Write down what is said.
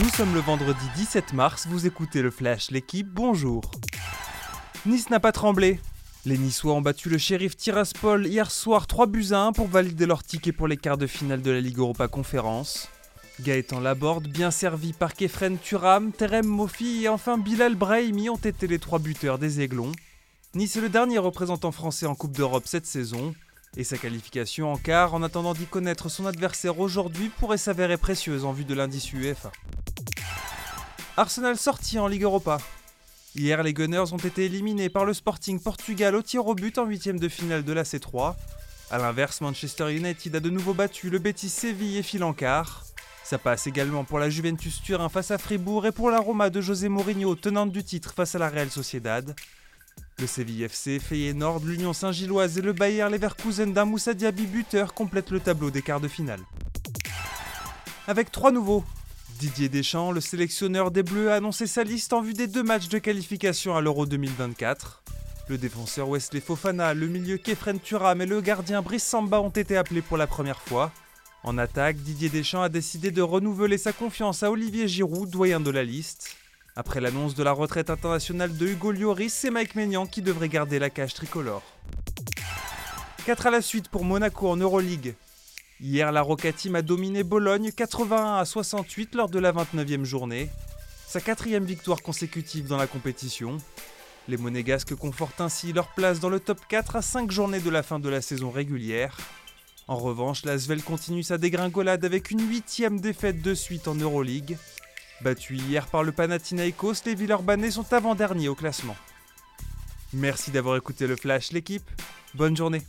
Nous sommes le vendredi 17 mars, vous écoutez le Flash, l'équipe, bonjour. Nice n'a pas tremblé. Les Niçois ont battu le shérif Tiraspol hier soir 3 buts à 1 pour valider leur ticket pour les quarts de finale de la Ligue Europa Conférence. Gaëtan Laborde, bien servi par Kefren Turam, Terem Mofi et enfin Bilal Brahimi ont été les trois buteurs des Aiglons. Nice est le dernier représentant français en Coupe d'Europe cette saison, et sa qualification en quart, en attendant d'y connaître son adversaire aujourd'hui, pourrait s'avérer précieuse en vue de l'indice UEFA. Arsenal sorti en Ligue Europa. Hier, les Gunners ont été éliminés par le Sporting Portugal au tir au but en huitième de finale de la C3. A l'inverse, Manchester United a de nouveau battu le Betis Séville et file. Ça passe également pour la Juventus Turin face à Fribourg et pour la Roma de José Mourinho, tenante du titre face à la Real Sociedad. Le Séville FC, Feyenoord, l'Union Saint-Gilloise et le Bayer Leverkusen d'un Moussa Diaby buteur complètent le tableau des quarts de finale. Avec trois nouveaux. Didier Deschamps, le sélectionneur des Bleus, a annoncé sa liste en vue des deux matchs de qualification à l'Euro 2024. Le défenseur Wesley Fofana, le milieu Kefren Turam et le gardien Brice Samba ont été appelés pour la première fois. En attaque, Didier Deschamps a décidé de renouveler sa confiance à Olivier Giroud, doyen de la liste. Après l'annonce de la retraite internationale de Hugo Lloris, c'est Mike Maignan qui devrait garder la cage tricolore. 4 à la suite pour Monaco en Euroleague. Hier, la Roca Team a dominé Bologne 81 à 68 lors de la 29e journée. Sa quatrième victoire consécutive dans la compétition. Les Monégasques confortent ainsi leur place dans le top 4 à 5 journées de la fin de la saison régulière. En revanche, l'Asvel continue sa dégringolade avec une huitième défaite de suite en Euroleague. Battus hier par le Panathinaikos, les Villeurbanais sont avant-derniers au classement. Merci d'avoir écouté le Flash, l'équipe. Bonne journée.